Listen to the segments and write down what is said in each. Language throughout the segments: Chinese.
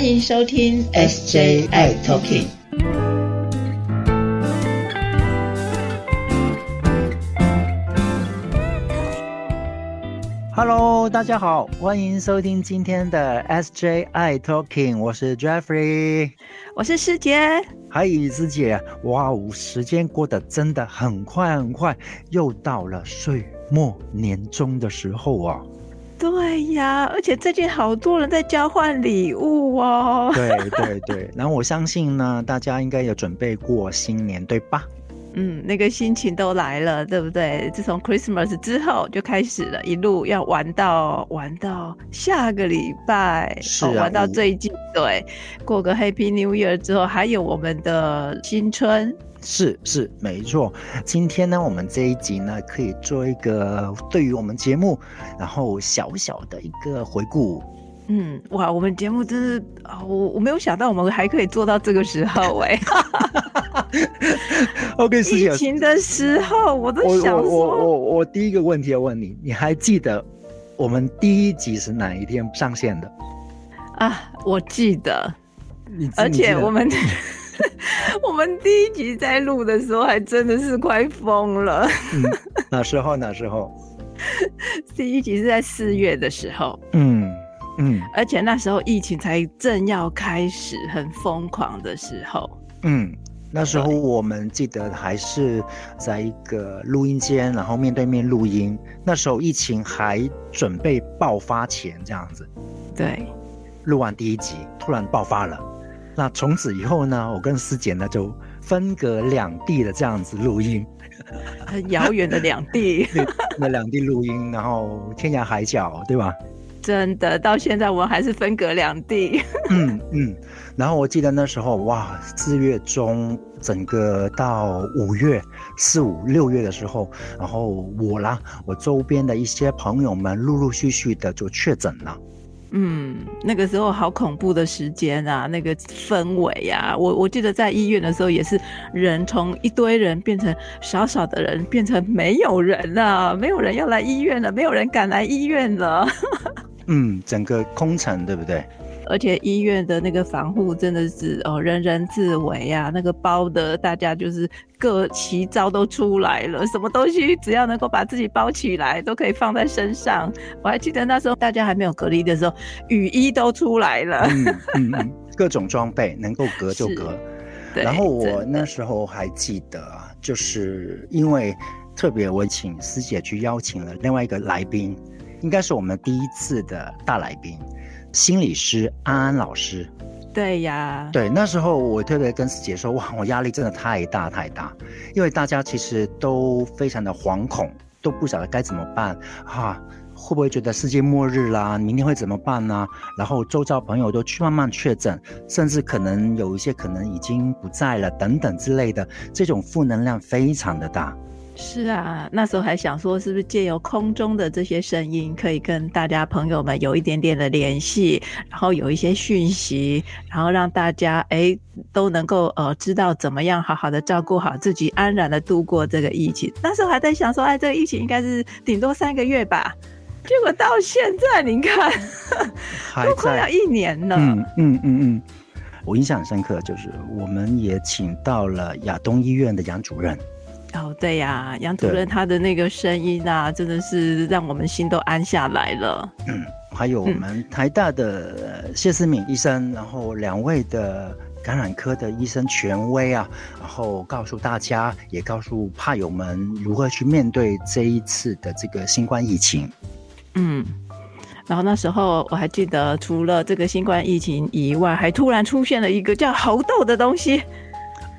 欢迎收听 SJI Talking。Hello，大家好，欢迎收听今天的 SJI Talking，我是 Jeffrey，我是师姐，嗨，师姐，哇哦，时间过得真的很快很快，又到了岁末年终的时候啊。对呀，而且最近好多人在交换礼物哦。对对对，然后我相信呢，大家应该有准备过新年，对吧？嗯，那个心情都来了，对不对？自从 Christmas 之后就开始了，一路要玩到玩到下个礼拜，是玩到最近，对，过个 Happy New Year 之后，还有我们的新春。是是没错，今天呢，我们这一集呢，可以做一个对于我们节目，然后小小的一个回顾。嗯，哇，我们节目真是啊，我我没有想到我们还可以做到这个时候哎。OK，疫情的时候，我都想说，我我我第一个问题要问你，你还记得我们第一集是哪一天上线的？啊，我记得，你而且我们。我们第一集在录的时候，还真的是快疯了。哪时候？哪时候？第一集是在四月的时候。嗯嗯，而且那时候疫情才正要开始，很疯狂的时候。嗯，那时候我们记得还是在一个录音间，然后面对面录音。那时候疫情还准备爆发前，这样子。对，录完第一集，突然爆发了。那从此以后呢，我跟师姐呢就分隔两地的这样子录音，很遥远的两地，那两地录音，然后天涯海角，对吧？真的，到现在我们还是分隔两地。嗯嗯，然后我记得那时候哇，四月中整个到五月四五六月的时候，然后我啦，我周边的一些朋友们陆陆续续的就确诊了。嗯，那个时候好恐怖的时间啊，那个氛围呀，我我记得在医院的时候也是，人从一堆人变成少少的人，变成没有人了，没有人要来医院了，没有人敢来医院了。嗯，整个空城，对不对？而且医院的那个防护真的是哦，人人自危啊！那个包的，大家就是各奇招都出来了，什么东西只要能够把自己包起来，都可以放在身上。我还记得那时候大家还没有隔离的时候，雨衣都出来了，嗯嗯，各种装备能够隔就隔。然后我那时候还记得，就是因为特别我请师姐去邀请了另外一个来宾，应该是我们第一次的大来宾。心理师安安老师，对呀，对，那时候我特别跟师姐说，哇，我压力真的太大太大，因为大家其实都非常的惶恐，都不晓得该怎么办，哈，会不会觉得世界末日啦？明天会怎么办呢？然后周遭朋友都去慢慢确诊，甚至可能有一些可能已经不在了，等等之类的，这种负能量非常的大。是啊，那时候还想说，是不是借由空中的这些声音，可以跟大家朋友们有一点点的联系，然后有一些讯息，然后让大家哎都能够呃知道怎么样好好的照顾好自己，安然的度过这个疫情。那时候还在想说，哎，这个疫情应该是顶多三个月吧，结果到现在您看，都快要一年了。嗯嗯嗯嗯，我印象很深刻，就是我们也请到了亚东医院的杨主任。哦，对呀，杨主任他的那个声音啊，真的是让我们心都安下来了。嗯，还有我们台大的谢思敏医生，然后两位的感染科的医生权威啊，然后告诉大家，也告诉怕友们如何去面对这一次的这个新冠疫情。嗯，然后那时候我还记得，除了这个新冠疫情以外，还突然出现了一个叫猴痘的东西。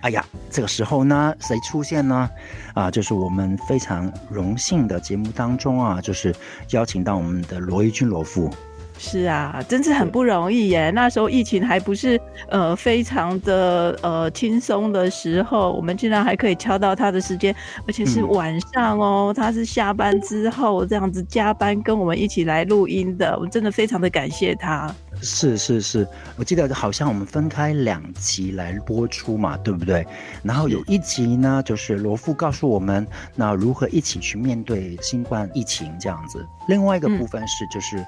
哎呀，这个时候呢，谁出现呢？啊，就是我们非常荣幸的节目当中啊，就是邀请到我们的罗一军罗父。是啊，真是很不容易耶。那时候疫情还不是呃非常的呃轻松的时候，我们竟然还可以敲到他的时间，而且是晚上哦，他是下班之后这样子加班跟我们一起来录音的，我真的非常的感谢他。是是是，我记得好像我们分开两集来播出嘛，对不对？然后有一集呢，就是罗富告诉我们那如何一起去面对新冠疫情这样子。另外一个部分是就是。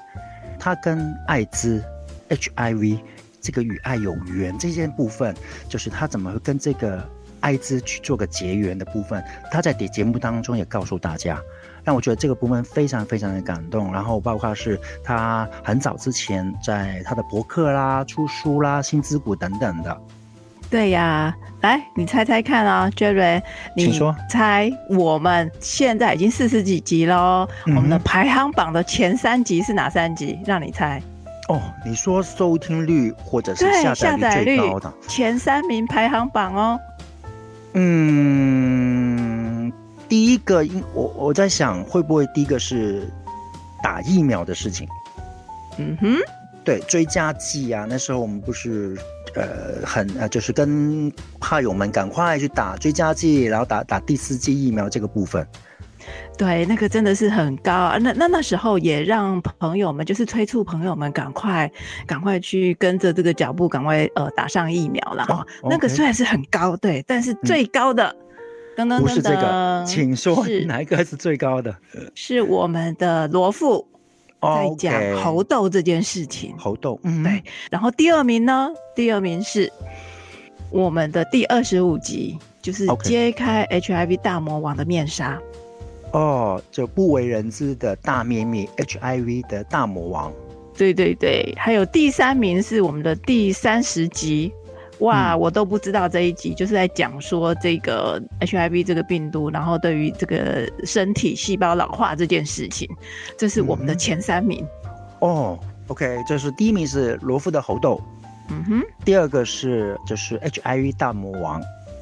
他跟艾滋 HIV 这个与爱有缘这件部分，就是他怎么会跟这个艾滋去做个结缘的部分，他在节节目当中也告诉大家，让我觉得这个部分非常非常的感动。然后包括是他很早之前在他的博客啦、出书啦、新之谷等等的。对呀，来，你猜猜看啊，Jerry，你猜我们现在已经四十几集喽，我们的排行榜的前三集是哪三集？让你猜。哦，你说收听率或者是下载率最高的前三名排行榜哦。嗯，第一个，我我在想会不会第一个是打疫苗的事情？嗯哼，对，追加剂啊，那时候我们不是。呃，很呃，就是跟怕友们赶快去打追加剂，然后打打第四剂疫苗这个部分。对，那个真的是很高啊。那那那时候也让朋友们，就是催促朋友们赶快赶快去跟着这个脚步，赶快呃打上疫苗了哈。那个虽然是很高，对，但是最高的，不是这个，请说哪一个是最高的？是我们的罗富。在讲猴痘这件事情，猴痘，嗯，对。然后第二名呢？第二名是我们的第二十五集，就是揭开 HIV 大魔王的面纱。哦，就不为人知的大秘密，HIV 的大魔王。对对对，还有第三名是我们的第三十集。哇，我都不知道这一集就是在讲说这个 HIV 这个病毒，然后对于这个身体细胞老化这件事情，这是我们的前三名。哦，OK，这是第一名是罗夫的猴痘，嗯哼，第二个是就是 HIV 大魔王，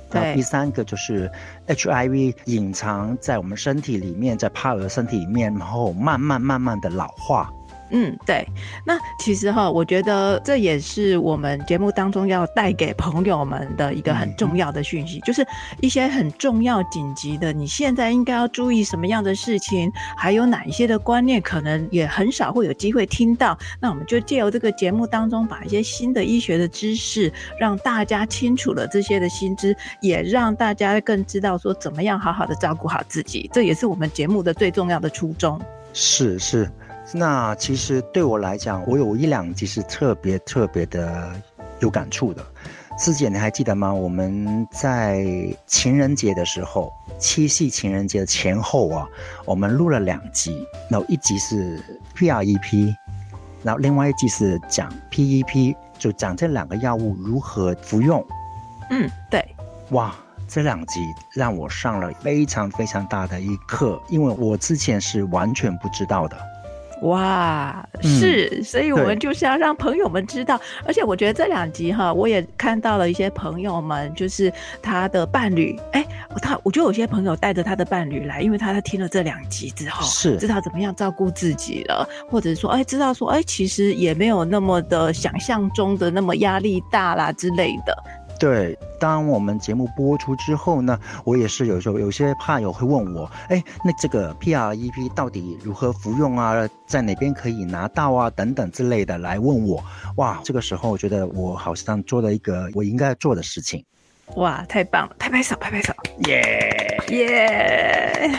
对，第三个就是 HIV 隐藏在我们身体里面，在帕尔身体里面，然后慢慢慢慢的老化。嗯，对。那其实哈，我觉得这也是我们节目当中要带给朋友们的一个很重要的讯息，就是一些很重要紧急的，你现在应该要注意什么样的事情，还有哪一些的观念，可能也很少会有机会听到。那我们就借由这个节目当中，把一些新的医学的知识，让大家清楚了这些的新知，也让大家更知道说怎么样好好的照顾好自己。这也是我们节目的最重要的初衷。是是。那其实对我来讲，我有一两集是特别特别的有感触的。师姐，你还记得吗？我们在情人节的时候，七夕情人节前后啊，我们录了两集。然后一集是 PREP，然后另外一集是讲 PEP，就讲这两个药物如何服用。嗯，对。哇，这两集让我上了非常非常大的一课，因为我之前是完全不知道的。哇，是，所以我们就是要让朋友们知道，而且我觉得这两集哈，我也看到了一些朋友们，就是他的伴侣，哎，他，我觉得有些朋友带着他的伴侣来，因为他他听了这两集之后，是知道怎么样照顾自己了，或者说，哎，知道说，哎，其实也没有那么的想象中的那么压力大啦之类的。对，当我们节目播出之后呢，我也是有时候有些怕友会问我，哎，那这个 PREP 到底如何服用啊，在哪边可以拿到啊，等等之类的来问我。哇，这个时候我觉得我好像做了一个我应该做的事情。哇，太棒了，拍拍手，拍拍手，耶耶。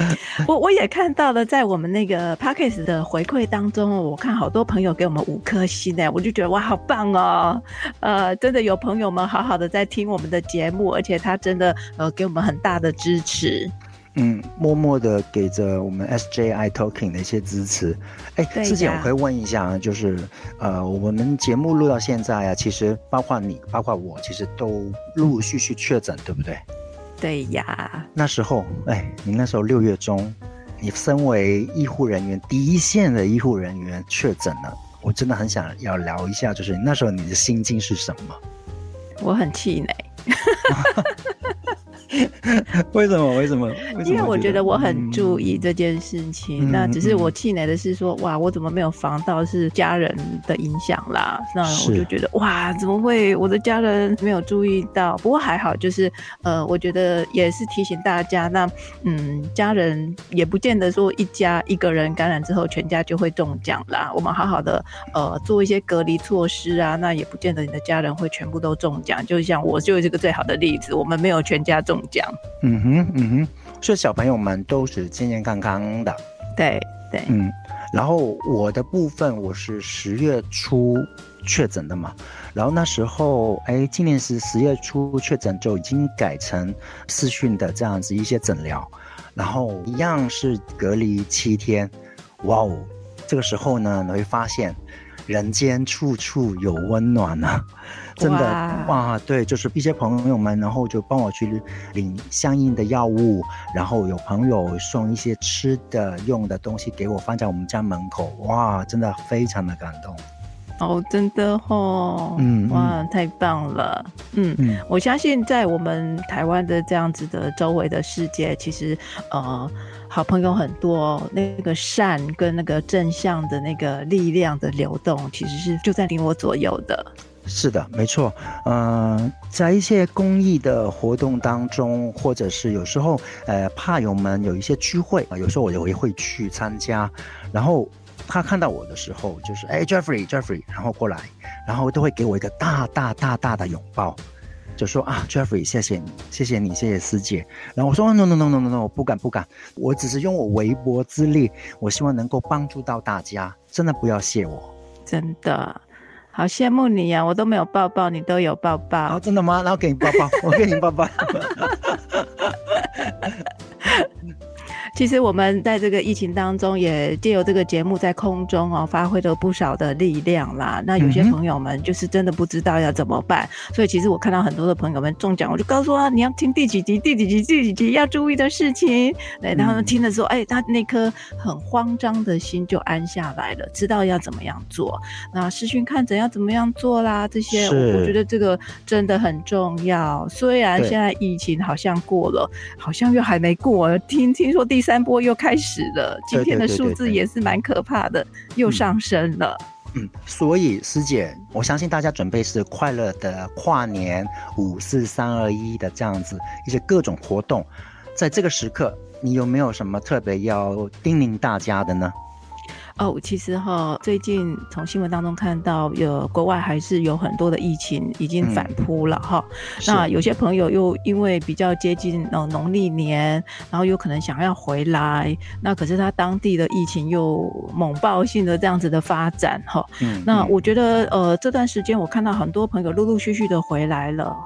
我我也看到了，在我们那个 p a c k a g e 的回馈当中，我看好多朋友给我们五颗星呢，我就觉得哇，好棒哦！呃，真的有朋友们好好的在听我们的节目，而且他真的呃给我们很大的支持，嗯，默默的给着我们 SJI Talking 的一些支持。哎，之前我可以问一下啊，就是呃，我们节目录到现在啊，其实包括你，包括我，其实都陆陆续续确诊，对不对？对呀，那时候，哎，你那时候六月中，你身为医护人员，第一线的医护人员确诊了，我真的很想要聊一下，就是那时候你的心境是什么？我很气馁。为什么？为什么？因为我觉得我很注意这件事情，那只是我气馁的是说，哇，我怎么没有防到是家人的影响啦？那我就觉得，哇，怎么会我的家人没有注意到？不过还好，就是呃，我觉得也是提醒大家，那嗯，家人也不见得说一家一个人感染之后，全家就会中奖啦。我们好好的呃做一些隔离措施啊，那也不见得你的家人会全部都中奖。就像我就是个最好的例子，我们没有全家中。奖，嗯哼，嗯哼，所以小朋友们都是健健康康的，对对，嗯，然后我的部分我是十月初确诊的嘛。然后那时候，哎，今年是十月初确诊，就已经改成视讯的这样子一些诊疗，然后一样是隔离七天。哇哦，这个时候呢，你会发现人间处处有温暖啊！真的哇，对，就是一些朋友们，然后就帮我去领相应的药物，然后有朋友送一些吃的用的东西给我，放在我们家门口，哇，真的非常的感动。哦，真的哦，嗯，哇，太棒了，嗯嗯，我相信在我们台湾的这样子的周围的世界，其实呃，好朋友很多，那个善跟那个正向的那个力量的流动，其实是就在你我左右的。是的，没错，嗯，在一些公益的活动当中，或者是有时候，呃，怕友们有一些聚会啊，有时候我也会去参加，然后。他看到我的时候，就是哎，Jeffrey，Jeffrey，然后过来，然后都会给我一个大大大大的拥抱，就说啊，Jeffrey，谢谢你，谢谢你，谢谢师姐。然后我说，No，No，No，No，No，不敢，不敢，我只是用我微薄之力，我希望能够帮助到大家，真的不要谢我。真的，好羡慕你呀，我都没有抱抱，你都有抱抱。真的吗？然后给你抱抱，我给你抱抱。其实我们在这个疫情当中，也借由这个节目在空中哦，发挥了不少的力量啦。那有些朋友们就是真的不知道要怎么办，所以其实我看到很多的朋友们中奖，我就告诉他你要听第几集、第几集、第几集要注意的事情。对，他们听的时候，哎，他那颗很慌张的心就安下来了，知道要怎么样做。那视讯看诊要怎么样做啦？这些我觉得这个真的很重要。虽然现在疫情好像过了，好像又还没过。听听说第三。三波又开始了，今天的数字也是蛮可怕的，又上升了。嗯，所以师姐，我相信大家准备是快乐的跨年五四三二一的这样子一些各种活动，在这个时刻，你有没有什么特别要叮咛大家的呢？哦，其实哈，最近从新闻当中看到，有国外还是有很多的疫情已经反扑了哈。那有些朋友又因为比较接近呃农历年，然后有可能想要回来，那可是他当地的疫情又猛爆性的这样子的发展哈。嗯那我觉得呃这段时间我看到很多朋友陆陆续续的回来了。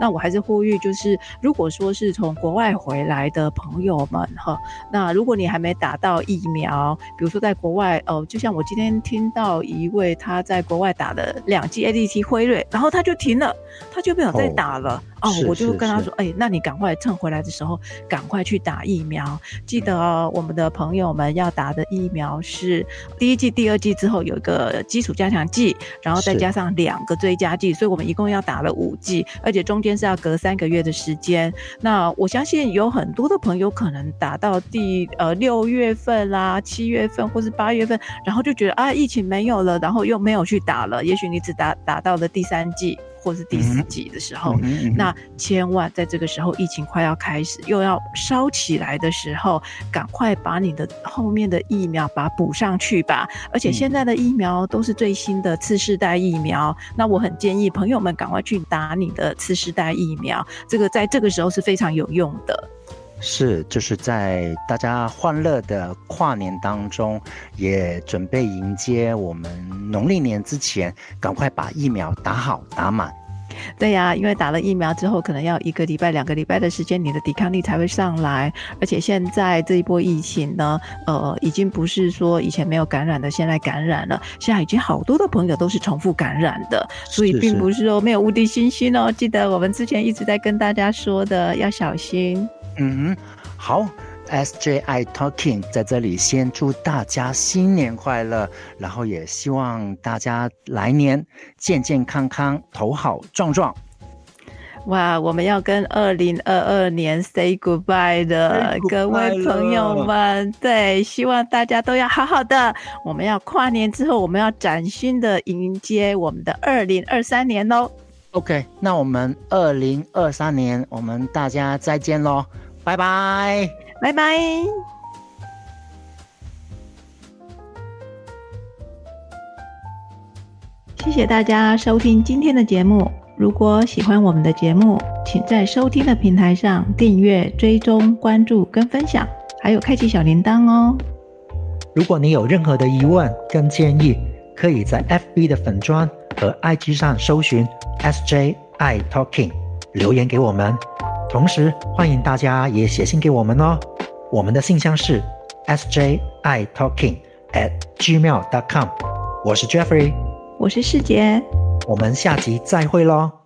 那我还是呼吁，就是如果说是从国外回来的朋友们哈，那如果你还没打到疫苗，比如说在国外哦，就像我今天听到一位他在国外打了两剂 A D T 辉瑞，然后他就停了，他就没有再打了。哦，我就跟他说，哎，那你赶快趁回来的时候，赶快去打疫苗。记得哦，我们的朋友们要打的疫苗是第一剂、第二剂之后有一个基础加强剂，然后再加上两个追加剂，所以我们一共要打了五剂，而且中间是要隔三个月的时间。那我相信有很多的朋友可能打到第呃六月份啦、七月份或是八月份，然后就觉得啊疫情没有了，然后又没有去打了。也许你只打打到了第三季。或是第四季的时候，那千万在这个时候疫情快要开始又要烧起来的时候，赶快把你的后面的疫苗把它补上去吧。而且现在的疫苗都是最新的次世代疫苗，那我很建议朋友们赶快去打你的次世代疫苗，这个在这个时候是非常有用的。是，就是在大家欢乐的跨年当中，也准备迎接我们农历年之前，赶快把疫苗打好打满。对呀，因为打了疫苗之后，可能要一个礼拜、两个礼拜的时间，你的抵抗力才会上来。而且现在这一波疫情呢，呃，已经不是说以前没有感染的，现在感染了，现在已经好多的朋友都是重复感染的，所以并不是说没有无敌星星哦。记得我们之前一直在跟大家说的，要小心。嗯，好，SJI Talking 在这里先祝大家新年快乐，然后也希望大家来年健健康康、头好壮壮。哇，我们要跟二零二二年 say goodbye 的各位朋友们，对，希望大家都要好好的。我们要跨年之后，我们要崭新的迎接我们的二零二三年喽。OK，那我们二零二三年，我们大家再见喽。拜拜，拜拜！谢谢大家收听今天的节目。如果喜欢我们的节目，请在收听的平台上订阅、追踪、关注跟分享，还有开启小铃铛哦。如果你有任何的疑问跟建议，可以在 FB 的粉砖和 IG 上搜寻 SJ I Talking 留言给我们。同时欢迎大家也写信给我们哦。我们的信箱是 SJ I Talking at gmail.com。我是 Jeffrey，我是世杰，我们下集再会喽。